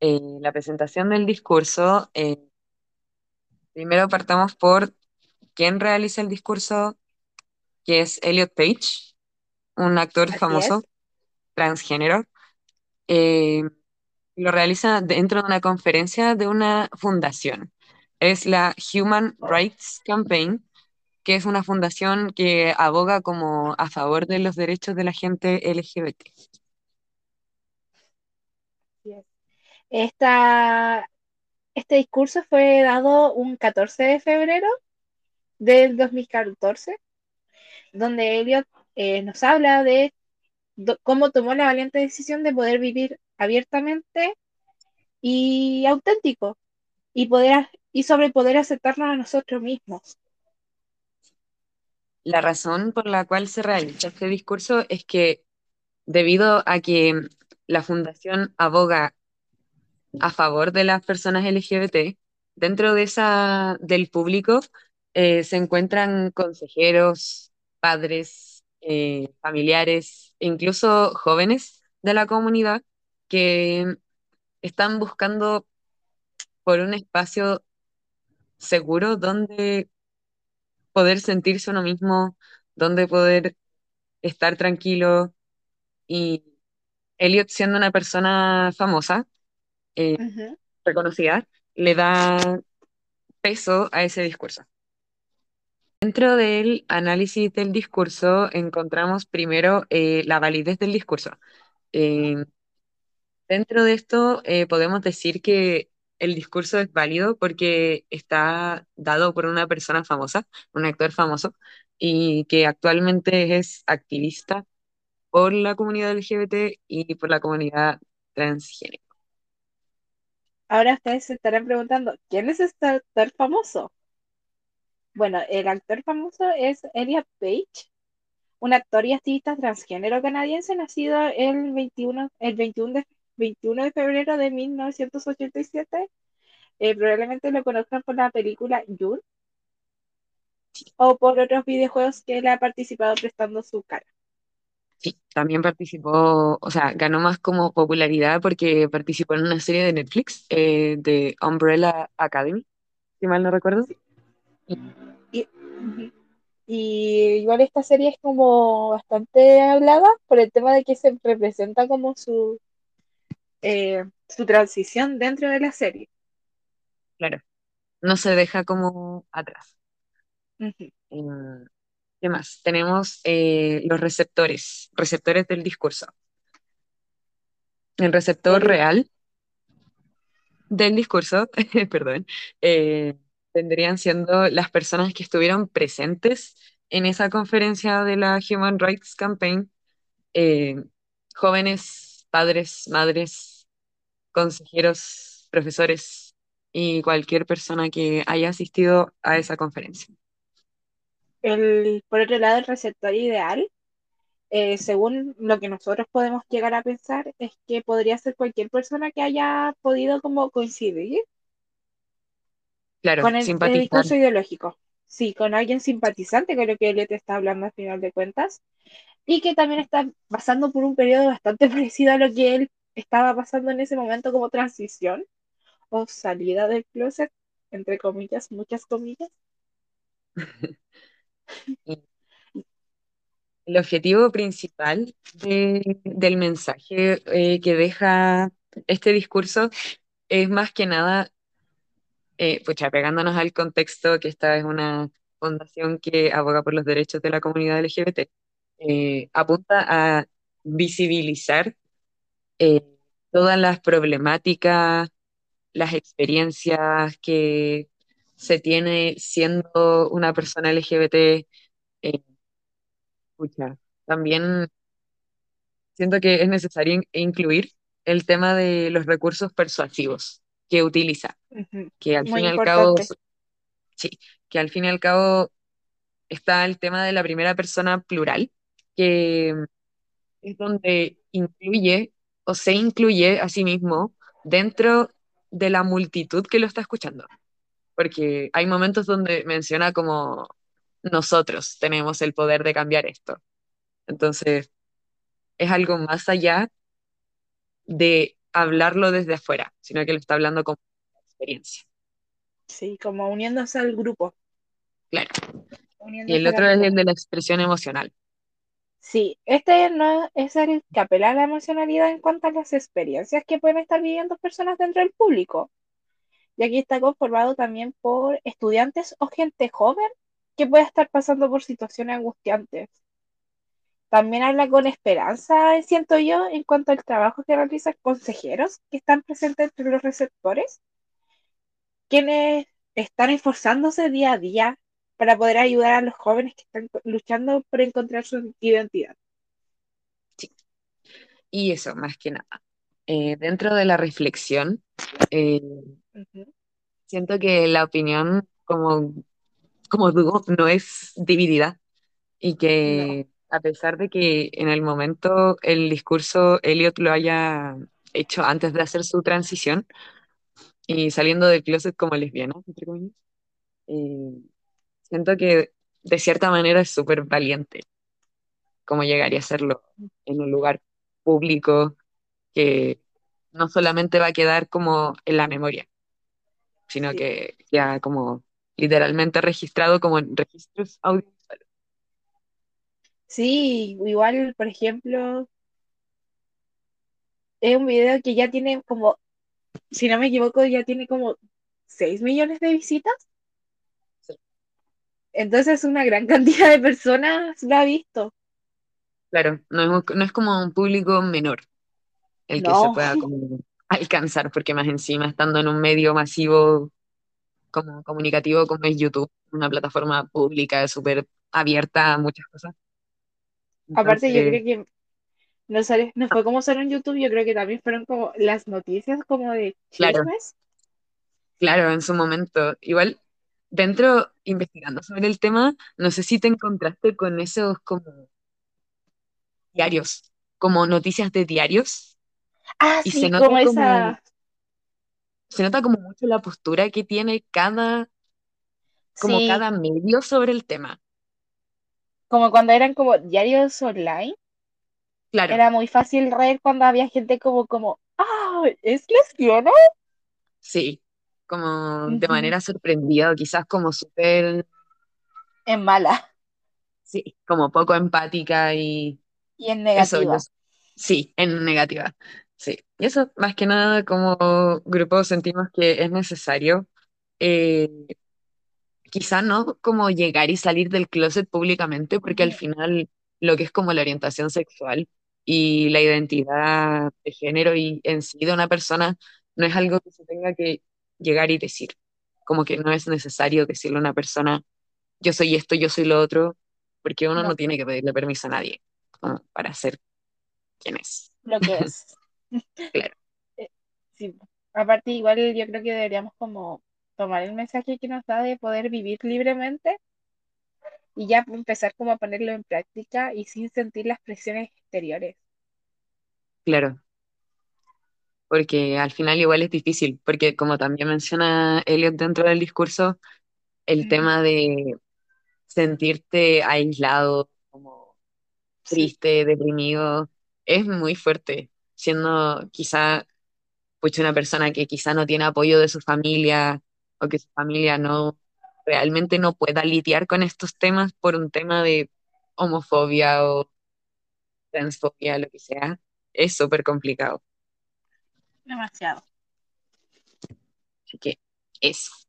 eh, la presentación del discurso, eh, primero partamos por quién realiza el discurso, que es Elliot Page, un actor Así es. famoso, transgénero. Eh, lo realiza dentro de una conferencia de una fundación. Es la Human Rights Campaign, que es una fundación que aboga como a favor de los derechos de la gente LGBT. Así es. Esta, este discurso fue dado un 14 de febrero del 2014, donde Elliot eh, nos habla de cómo tomó la valiente decisión de poder vivir abiertamente y auténtico y poder y sobre poder aceptarnos a nosotros mismos. La razón por la cual se realiza este discurso es que debido a que la fundación aboga a favor de las personas LGBT, dentro de esa, del público eh, se encuentran consejeros, padres, eh, familiares, e incluso jóvenes de la comunidad que están buscando por un espacio seguro donde poder sentirse uno mismo, donde poder estar tranquilo. Y Elliot, siendo una persona famosa, eh, le da peso a ese discurso. Dentro del análisis del discurso encontramos primero eh, la validez del discurso. Eh, dentro de esto eh, podemos decir que el discurso es válido porque está dado por una persona famosa, un actor famoso, y que actualmente es activista por la comunidad LGBT y por la comunidad transgénero. Ahora ustedes se estarán preguntando, ¿quién es este actor famoso? Bueno, el actor famoso es Elliot Page, un actor y activista transgénero canadiense nacido el 21, el 21 de, 21 de febrero de 1987. Eh, probablemente lo conozcan por la película June o por otros videojuegos que él ha participado prestando su cara. Sí, también participó, o sea, ganó más como popularidad porque participó en una serie de Netflix eh, de Umbrella Academy, si mal no recuerdo. Sí. Y, y, igual esta serie es como bastante hablada por el tema de que se representa como su, eh, su transición dentro de la serie. Claro, no se deja como atrás. Uh -huh. eh, ¿Qué más? Tenemos eh, los receptores, receptores del discurso. El receptor real del discurso, perdón, eh, tendrían siendo las personas que estuvieron presentes en esa conferencia de la Human Rights Campaign, eh, jóvenes, padres, madres, consejeros, profesores y cualquier persona que haya asistido a esa conferencia. El, por otro lado, el receptor ideal, eh, según lo que nosotros podemos llegar a pensar, es que podría ser cualquier persona que haya podido como coincidir Claro, con el, discurso ideológico. Sí, con alguien simpatizante con lo que él te está hablando al final de cuentas, y que también está pasando por un periodo bastante parecido a lo que él estaba pasando en ese momento como transición o salida del closet, entre comillas, muchas comillas. El objetivo principal de, del mensaje eh, que deja este discurso es más que nada, eh, pucha, pegándonos al contexto que esta es una fundación que aboga por los derechos de la comunidad LGBT, eh, apunta a visibilizar eh, todas las problemáticas, las experiencias que se tiene siendo una persona LGBT. Pucha, también siento que es necesario in- incluir el tema de los recursos persuasivos que utiliza, Uh -huh. que al Muy fin y al cabo, sí, que al fin y al cabo está el tema de la primera persona plural, que es donde incluye o se incluye a sí mismo dentro de la multitud que lo está escuchando. Porque hay momentos donde menciona como nosotros tenemos el poder de cambiar esto. Entonces, es algo más allá de hablarlo desde afuera, sino que lo está hablando como experiencia. Sí, como uniéndose al grupo. Claro. Y el otro es el de la expresión emocional. Sí, este no es el que apela a la emocionalidad en cuanto a las experiencias que pueden estar viviendo personas dentro del público. Y aquí está conformado también por estudiantes o gente joven que puede estar pasando por situaciones angustiantes. También habla con esperanza, siento yo, en cuanto al trabajo que realizan consejeros que están presentes entre los receptores, quienes están esforzándose día a día para poder ayudar a los jóvenes que están luchando por encontrar su identidad. Y eso, más que nada. Eh, dentro de la reflexión, eh, siento que la opinión como, como dúo no es dividida y No, que a pesar de que en el momento el discurso Elliot lo haya hecho antes de hacer su transición y saliendo del closet como lesbiana, entre comillas, eh, siento que de cierta manera es súper valiente como llegaría a serlo en un lugar público que no solamente va a quedar como en la memoria, sino sí. que ya como literalmente registrado como en registros audiovisuales. Sí, igual, por ejemplo, es un video que ya tiene como, si no me equivoco, ya tiene como 6 millones de visitas. Sí. Entonces una gran cantidad de personas lo ha visto. Claro, no es, no es como un público menor el que se pueda como alcanzar, porque más encima estando en un medio masivo como comunicativo como es YouTube, una plataforma pública súper abierta a muchas cosas. aparte yo creo que no, sale, no fue como salió en YouTube, yo creo que también fueron como las noticias como de claro, chismes. claro, en su momento, igual dentro, investigando sobre el tema, no sé si te encontraste con esos como diarios, como noticias de diarios, Ah, y se sí, nota como como, esa, se nota como mucho la postura que tiene cada, como sí, cada medio sobre el tema. como cuando eran como diarios online, Claro, era muy fácil reír cuando había gente como, como, ah, ¿es lesbiana? sí, como de manera sorprendida, o quizás como súper, En mala sí, como poco empática y y en eso, yo, negativa. sí, en negativa, sí. Y eso, más que nada, como grupo sentimos que es necesario. eh, quizá no como llegar y salir del closet públicamente, porque al final lo que es como la orientación sexual y la identidad de género y en sí de una persona no es algo que se tenga que llegar y decir. Como que no es necesario decirle a una persona, yo soy esto, yo soy lo otro, porque uno no No, tiene que pedirle permiso a nadie como para ser quien es. lo que es. Claro, Eh, Sí, aparte igual yo creo que deberíamos como tomar el mensaje que nos da de poder vivir libremente y ya empezar como a ponerlo en práctica y sin sentir las presiones exteriores. claro, porque al final igual es difícil, porque como también menciona Elliot dentro del discurso, el tema de sentirte aislado, como Sí, triste, deprimido, es muy fuerte, siendo quizá pucha, una persona que quizá no tiene apoyo de su familia o que su familia no realmente no pueda lidiar con estos temas por un tema de homofobia o transfobia, lo que sea, es súper complicado. demasiado. Así que eso.